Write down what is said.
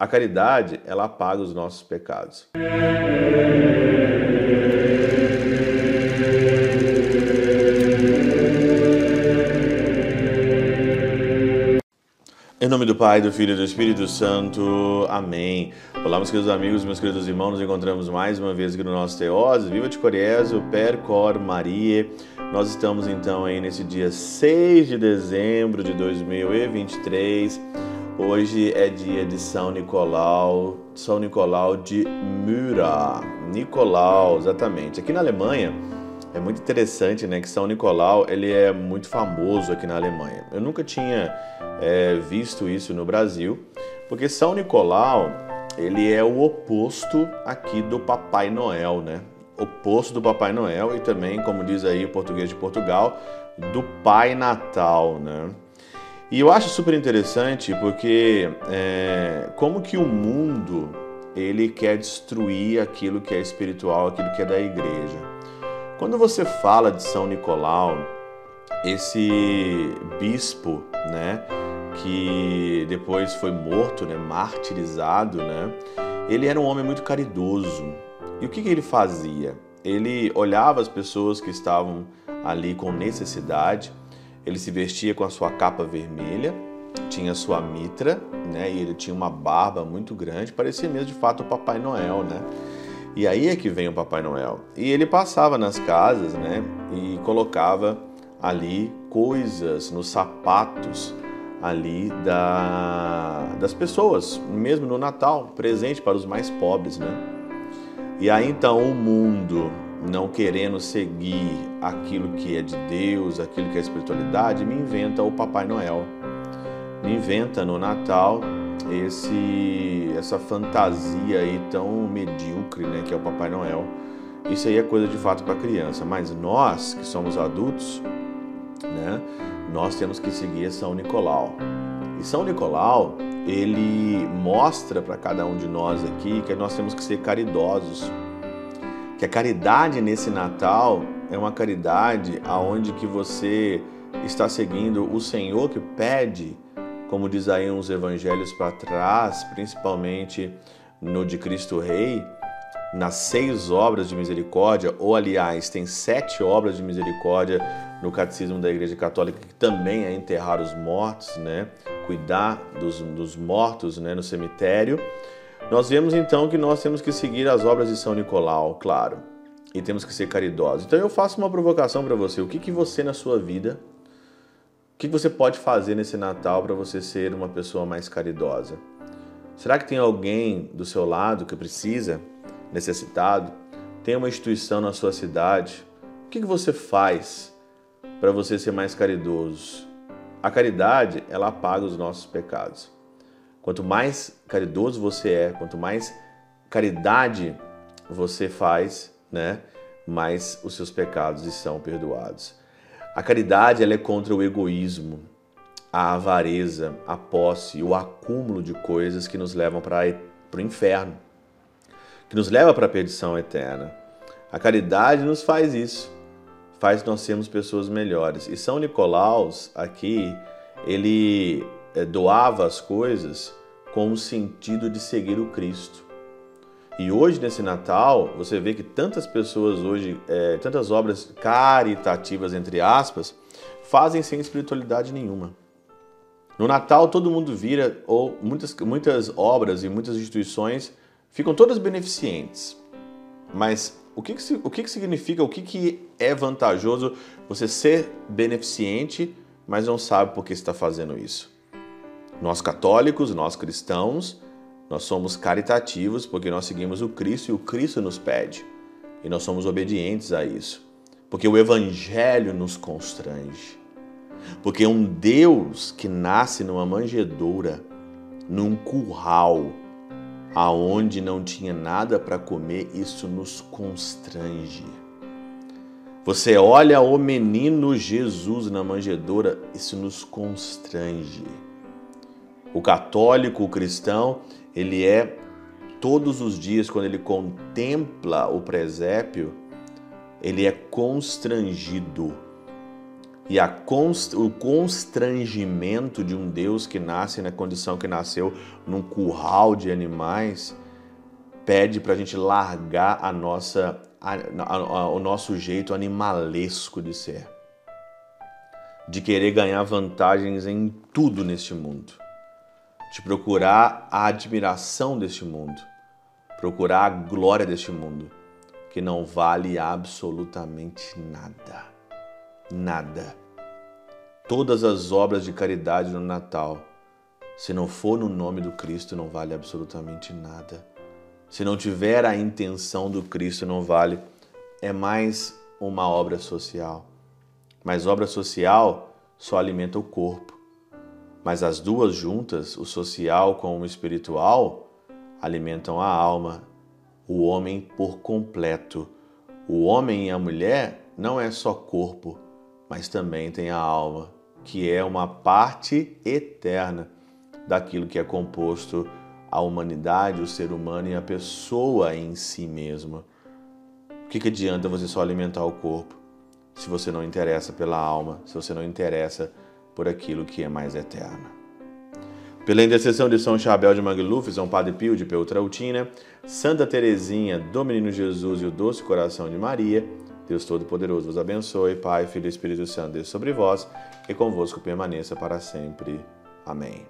A caridade, ela apaga os nossos pecados. Em nome do Pai, do Filho e do Espírito Santo. Amém. Olá, meus queridos amigos, meus queridos irmãos. Nos encontramos mais uma vez aqui no nosso Teose. Viva de Coriezo, Per Cor Marie. Nós estamos então aí nesse dia 6 de dezembro de 2023 Hoje é dia de São Nicolau, São Nicolau de Myra. Nicolau, exatamente. Aqui na Alemanha é muito interessante, né, que São Nicolau ele é muito famoso aqui na Alemanha. Eu nunca tinha é, visto isso no Brasil, porque São Nicolau ele é o oposto aqui do Papai Noel, né? Oposto do Papai Noel e também, como diz aí o português de Portugal, do Pai Natal, né? E eu acho super interessante porque é, como que o mundo ele quer destruir aquilo que é espiritual, aquilo que é da igreja. Quando você fala de São Nicolau, esse bispo, né, que depois foi morto, né, martirizado, né, ele era um homem muito caridoso. E o que, que ele fazia? Ele olhava as pessoas que estavam ali com necessidade ele se vestia com a sua capa vermelha, tinha sua mitra, né? E ele tinha uma barba muito grande, parecia mesmo de fato o Papai Noel, né? E aí é que vem o Papai Noel. E ele passava nas casas, né? E colocava ali coisas nos sapatos ali da, das pessoas, mesmo no Natal, presente para os mais pobres, né? E aí então o mundo não querendo seguir aquilo que é de Deus, aquilo que é espiritualidade, me inventa o Papai Noel. Me inventa no Natal esse essa fantasia aí tão medíocre, né, que é o Papai Noel. Isso aí é coisa de fato para criança, mas nós que somos adultos, né, nós temos que seguir São Nicolau. E São Nicolau, ele mostra para cada um de nós aqui que nós temos que ser caridosos que a caridade nesse Natal é uma caridade aonde que você está seguindo o Senhor que pede, como diz aí uns evangelhos para trás, principalmente no de Cristo Rei, nas seis obras de misericórdia, ou aliás, tem sete obras de misericórdia no Catecismo da Igreja Católica, que também é enterrar os mortos, né? cuidar dos, dos mortos né? no cemitério. Nós vemos então que nós temos que seguir as obras de São Nicolau, claro, e temos que ser caridosos. Então eu faço uma provocação para você. O que, que você na sua vida, o que você pode fazer nesse Natal para você ser uma pessoa mais caridosa? Será que tem alguém do seu lado que precisa, necessitado? Tem uma instituição na sua cidade? O que, que você faz para você ser mais caridoso? A caridade, ela apaga os nossos pecados. Quanto mais caridoso você é, quanto mais caridade você faz, né, mais os seus pecados são perdoados. A caridade ela é contra o egoísmo, a avareza, a posse, o acúmulo de coisas que nos levam para o inferno, que nos leva para a perdição eterna. A caridade nos faz isso, faz nós sermos pessoas melhores. E São Nicolaus aqui, ele doava as coisas com o sentido de seguir o Cristo. E hoje, nesse Natal, você vê que tantas pessoas hoje, é, tantas obras caritativas, entre aspas, fazem sem espiritualidade nenhuma. No Natal, todo mundo vira, ou muitas, muitas obras e muitas instituições ficam todas beneficentes. Mas o que, que, o que, que significa, o que, que é vantajoso você ser beneficente, mas não sabe por que está fazendo isso? Nós católicos, nós cristãos, nós somos caritativos porque nós seguimos o Cristo e o Cristo nos pede. E nós somos obedientes a isso. Porque o Evangelho nos constrange. Porque um Deus que nasce numa manjedoura, num curral, aonde não tinha nada para comer, isso nos constrange. Você olha o menino Jesus na manjedoura, isso nos constrange. O católico, o cristão, ele é todos os dias quando ele contempla o presépio, ele é constrangido. e const, o constrangimento de um Deus que nasce na condição que nasceu num curral de animais pede para a gente largar a nossa, a, a, o nosso jeito animalesco de ser, de querer ganhar vantagens em tudo neste mundo, de procurar a admiração deste mundo, procurar a glória deste mundo, que não vale absolutamente nada nada. Todas as obras de caridade no Natal, se não for no nome do Cristo, não vale absolutamente nada. Se não tiver a intenção do Cristo, não vale. É mais uma obra social. Mas obra social só alimenta o corpo. Mas as duas juntas, o social com o espiritual, alimentam a alma, o homem por completo. O homem e a mulher não é só corpo, mas também tem a alma, que é uma parte eterna daquilo que é composto a humanidade, o ser humano e a pessoa em si mesma. O que, que adianta você só alimentar o corpo se você não interessa pela alma, se você não interessa por aquilo que é mais eterno? Pela intercessão de São Chabel de Magluf, São Padre Pio de Peltrautina, Santa Teresinha do Menino Jesus e o Doce Coração de Maria, Deus Todo-Poderoso vos abençoe, Pai, Filho e Espírito Santo, Deus sobre vós e convosco permaneça para sempre. Amém.